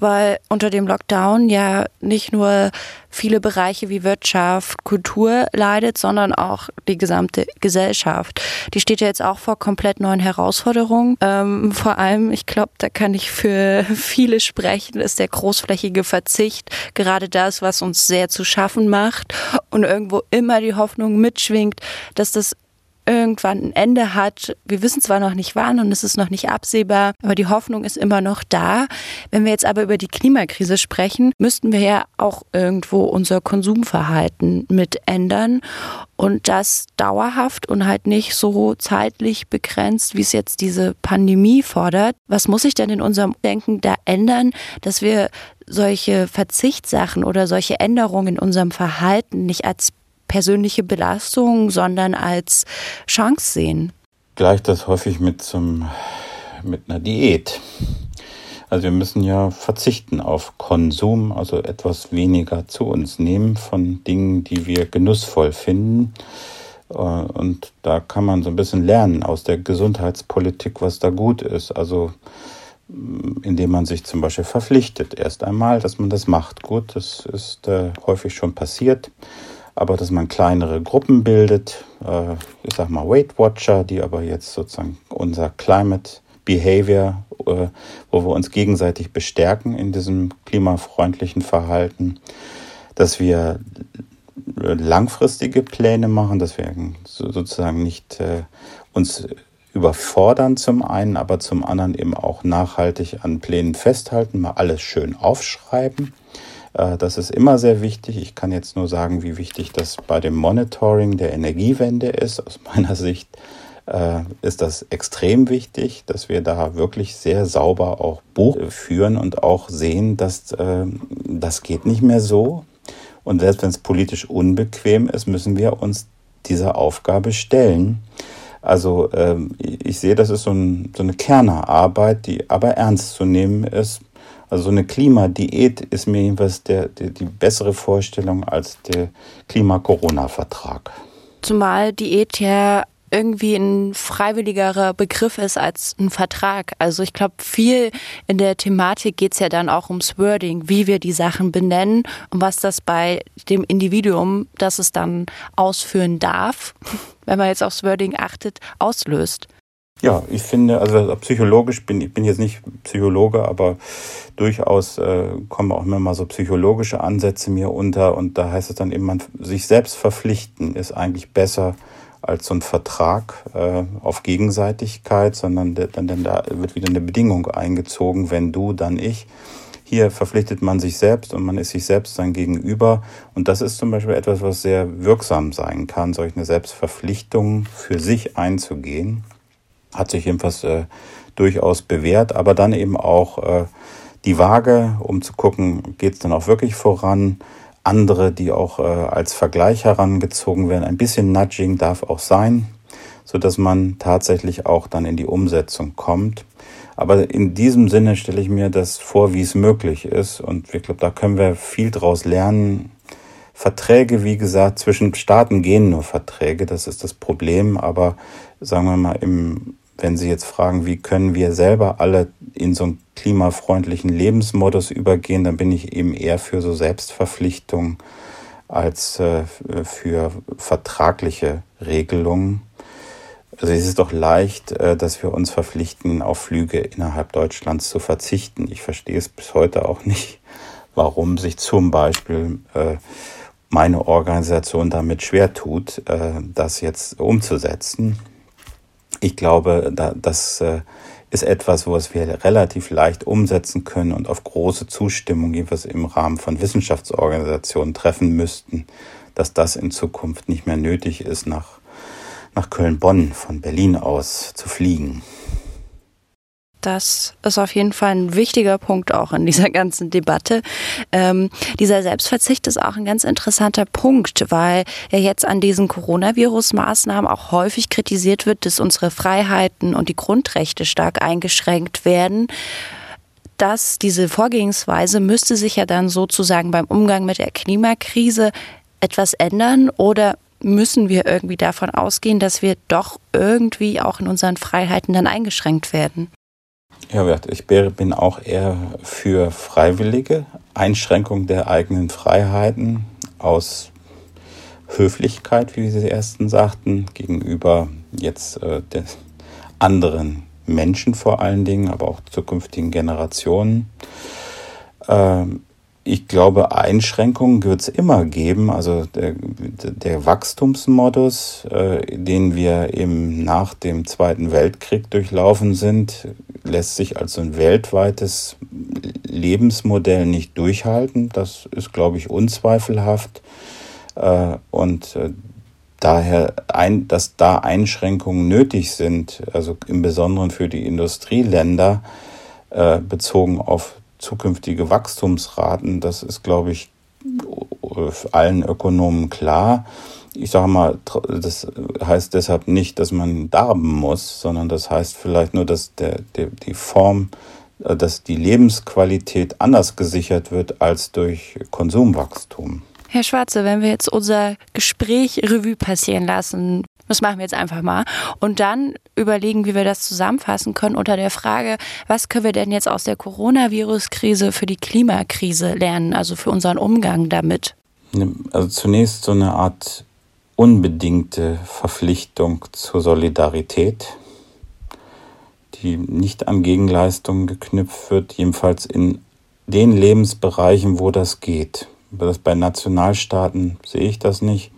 weil unter dem Lockdown ja nicht nur viele Bereiche wie Wirtschaft, Kultur leidet, sondern auch die gesamte Gesellschaft. Die steht ja jetzt auch vor komplett neuen Herausforderungen. Ähm, vor allem, ich glaube, da kann ich für viele sprechen, ist der großflächige Verzicht gerade das, was uns sehr zu schaffen macht und irgendwo immer die Hoffnung mitschwingt, dass das irgendwann ein Ende hat. Wir wissen zwar noch nicht wann und es ist noch nicht absehbar, aber die Hoffnung ist immer noch da. Wenn wir jetzt aber über die Klimakrise sprechen, müssten wir ja auch irgendwo unser Konsumverhalten mit ändern und das dauerhaft und halt nicht so zeitlich begrenzt, wie es jetzt diese Pandemie fordert. Was muss sich denn in unserem Denken da ändern, dass wir solche Verzichtssachen oder solche Änderungen in unserem Verhalten nicht als persönliche Belastung, sondern als Chance sehen. Gleich das häufig mit, zum, mit einer Diät. Also wir müssen ja verzichten auf Konsum, also etwas weniger zu uns nehmen von Dingen, die wir genussvoll finden. Äh, und da kann man so ein bisschen lernen aus der Gesundheitspolitik, was da gut ist. Also mm, indem man sich zum Beispiel verpflichtet, erst einmal, dass man das macht. Gut, das ist äh, häufig schon passiert, aber dass man kleinere Gruppen bildet, äh, ich sag mal Weight Watcher, die aber jetzt sozusagen unser Climate Behavior, äh, wo wir uns gegenseitig bestärken in diesem klimafreundlichen Verhalten, dass wir langfristige Pläne machen, dass wir sozusagen nicht äh, uns überfordern zum einen, aber zum anderen eben auch nachhaltig an Plänen festhalten, mal alles schön aufschreiben. Äh, das ist immer sehr wichtig. Ich kann jetzt nur sagen, wie wichtig das bei dem Monitoring der Energiewende ist. Aus meiner Sicht äh, ist das extrem wichtig, dass wir da wirklich sehr sauber auch Buch führen und auch sehen, dass äh, das geht nicht mehr so. Und selbst wenn es politisch unbequem ist, müssen wir uns dieser Aufgabe stellen. Also ähm, ich sehe, das ist so, ein, so eine Kernerarbeit, die aber ernst zu nehmen ist. Also so eine Klimadiät ist mir jedenfalls der, der, die bessere Vorstellung als der Klima-Corona-Vertrag. Zumal Diät ja irgendwie ein freiwilligerer Begriff ist als ein Vertrag. Also ich glaube, viel in der Thematik geht es ja dann auch ums Wording, wie wir die Sachen benennen und was das bei dem Individuum, das es dann ausführen darf, wenn man jetzt aufs Wording achtet, auslöst. Ja, ich finde, also psychologisch bin ich bin jetzt nicht Psychologe, aber durchaus äh, kommen auch immer mal so psychologische Ansätze mir unter und da heißt es dann eben, man sich selbst verpflichten ist eigentlich besser als so ein Vertrag äh, auf Gegenseitigkeit, sondern dann, dann da wird wieder eine Bedingung eingezogen, wenn du, dann ich. Hier verpflichtet man sich selbst und man ist sich selbst sein Gegenüber. Und das ist zum Beispiel etwas, was sehr wirksam sein kann, solch eine Selbstverpflichtung für sich einzugehen. Hat sich jedenfalls äh, durchaus bewährt, aber dann eben auch äh, die Waage, um zu gucken, geht es dann auch wirklich voran andere, die auch äh, als Vergleich herangezogen werden. Ein bisschen Nudging darf auch sein, so dass man tatsächlich auch dann in die Umsetzung kommt. Aber in diesem Sinne stelle ich mir das vor, wie es möglich ist. Und ich glaube, da können wir viel draus lernen. Verträge, wie gesagt, zwischen Staaten gehen nur Verträge, das ist das Problem. Aber sagen wir mal, im wenn Sie jetzt fragen, wie können wir selber alle in so einen klimafreundlichen Lebensmodus übergehen, dann bin ich eben eher für so Selbstverpflichtungen als äh, für vertragliche Regelungen. Also es ist doch leicht, äh, dass wir uns verpflichten, auf Flüge innerhalb Deutschlands zu verzichten. Ich verstehe es bis heute auch nicht, warum sich zum Beispiel äh, meine Organisation damit schwer tut, das jetzt umzusetzen ich glaube, da, das äh, ist etwas, was wir relativ leicht umsetzen können und auf große Zustimmung, jedenfalls im Rahmen von Wissenschaftsorganisationen treffen müssten, dass das in Zukunft nicht mehr nötig ist, nach, nach Köln-Bonn von Berlin aus zu fliegen. Das ist auf jeden Fall ein wichtiger Punkt auch in dieser ganzen Debatte. Ähm, dieser Selbstverzicht ist auch ein ganz interessanter Punkt, weil ja jetzt an diesen Coronavirus-Maßnahmen auch häufig kritisiert wird, dass unsere Freiheiten und die Grundrechte stark eingeschränkt werden. Dass diese Vorgehensweise müsste sich ja dann sozusagen beim Umgang mit der Klimakrise etwas ändern oder müssen wir irgendwie davon ausgehen, dass wir doch irgendwie auch in unseren Freiheiten dann eingeschränkt werden? Ja, ich bin auch eher für freiwillige Einschränkung der eigenen Freiheiten aus Höflichkeit, wie Sie ersten sagten, gegenüber jetzt äh, den anderen Menschen vor allen Dingen, aber auch zukünftigen Generationen. Ähm, ich glaube, Einschränkungen wird es immer geben. Also der, der Wachstumsmodus, äh, den wir eben nach dem Zweiten Weltkrieg durchlaufen sind, lässt sich als ein weltweites Lebensmodell nicht durchhalten. Das ist, glaube ich, unzweifelhaft. Äh, und äh, daher, ein, dass da Einschränkungen nötig sind, also im Besonderen für die Industrieländer, äh, bezogen auf zukünftige Wachstumsraten, das ist, glaube ich, allen Ökonomen klar. Ich sage mal, das heißt deshalb nicht, dass man darben muss, sondern das heißt vielleicht nur, dass der, der, die Form äh, dass die Lebensqualität anders gesichert wird als durch Konsumwachstum. Herr Schwarze, wenn wir jetzt unser Gespräch Revue passieren lassen, das machen wir jetzt einfach mal, und dann überlegen, wie wir das zusammenfassen können unter der Frage, was können wir denn jetzt aus der Coronavirus-Krise für die Klimakrise lernen, also für unseren Umgang damit? Also zunächst so eine Art unbedingte Verpflichtung zur Solidarität, die nicht an Gegenleistungen geknüpft wird, jedenfalls in den Lebensbereichen, wo das geht. Das bei Nationalstaaten sehe ich das nicht,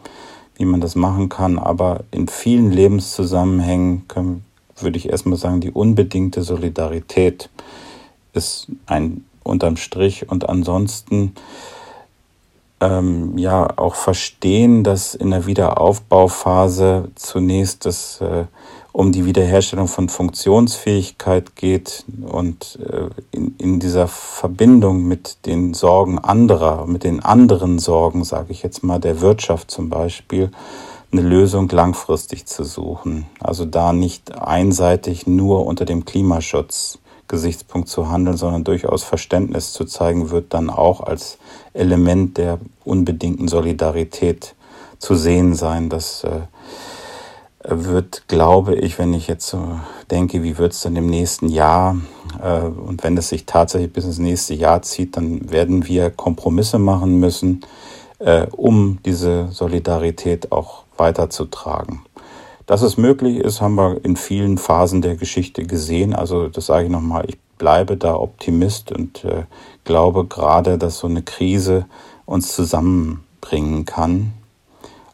wie man das machen kann, aber in vielen Lebenszusammenhängen können, würde ich erstmal sagen, die unbedingte Solidarität ist ein unterm Strich. Und ansonsten ähm, ja auch verstehen, dass in der Wiederaufbauphase zunächst das äh, um die Wiederherstellung von Funktionsfähigkeit geht und äh, in, in dieser Verbindung mit den Sorgen anderer, mit den anderen Sorgen, sage ich jetzt mal, der Wirtschaft zum Beispiel, eine Lösung langfristig zu suchen. Also da nicht einseitig nur unter dem Klimaschutz Gesichtspunkt zu handeln, sondern durchaus Verständnis zu zeigen, wird dann auch als Element der unbedingten Solidarität zu sehen sein. Das äh, wird, glaube ich, wenn ich jetzt so denke, wie wird es dann im nächsten Jahr äh, und wenn es sich tatsächlich bis ins nächste Jahr zieht, dann werden wir Kompromisse machen müssen, äh, um diese Solidarität auch weiterzutragen. Dass es möglich ist, haben wir in vielen Phasen der Geschichte gesehen. Also das sage ich nochmal, ich bleibe da Optimist und äh, glaube gerade, dass so eine Krise uns zusammenbringen kann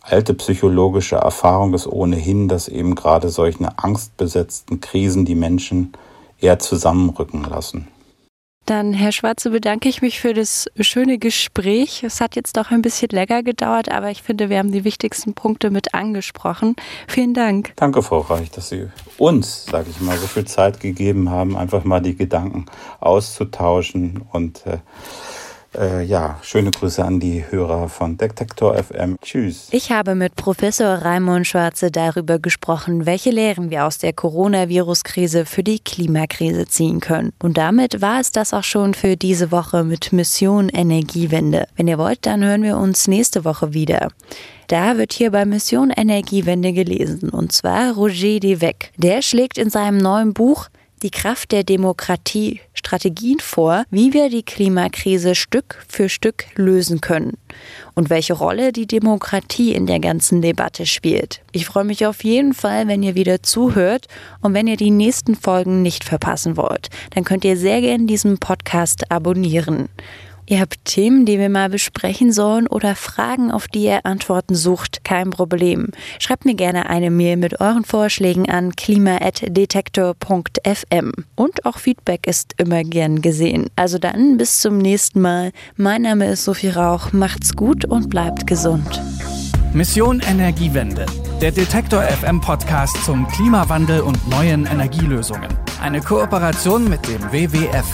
alte psychologische Erfahrung ist ohnehin, dass eben gerade solche angstbesetzten Krisen die Menschen eher zusammenrücken lassen. Dann, Herr Schwarze, bedanke ich mich für das schöne Gespräch. Es hat jetzt doch ein bisschen länger gedauert, aber ich finde, wir haben die wichtigsten Punkte mit angesprochen. Vielen Dank. Danke, Frau Reich, dass Sie uns, sage ich mal, so viel Zeit gegeben haben, einfach mal die Gedanken auszutauschen und äh, äh, ja, schöne Grüße an die Hörer von Detektor FM. Tschüss. Ich habe mit Professor Raimund Schwarze darüber gesprochen, welche Lehren wir aus der Coronavirus-Krise für die Klimakrise ziehen können. Und damit war es das auch schon für diese Woche mit Mission Energiewende. Wenn ihr wollt, dann hören wir uns nächste Woche wieder. Da wird hier bei Mission Energiewende gelesen, und zwar Roger Devec. Der schlägt in seinem neuen Buch die Kraft der Demokratie Strategien vor, wie wir die Klimakrise Stück für Stück lösen können und welche Rolle die Demokratie in der ganzen Debatte spielt. Ich freue mich auf jeden Fall, wenn ihr wieder zuhört und wenn ihr die nächsten Folgen nicht verpassen wollt, dann könnt ihr sehr gerne diesen Podcast abonnieren. Ihr habt Themen, die wir mal besprechen sollen oder Fragen, auf die ihr Antworten sucht, kein Problem. Schreibt mir gerne eine Mail mit euren Vorschlägen an klima.detektor.fm. Und auch Feedback ist immer gern gesehen. Also dann bis zum nächsten Mal. Mein Name ist Sophie Rauch. Macht's gut und bleibt gesund. Mission Energiewende. Der Detektor FM Podcast zum Klimawandel und neuen Energielösungen. Eine Kooperation mit dem WWF.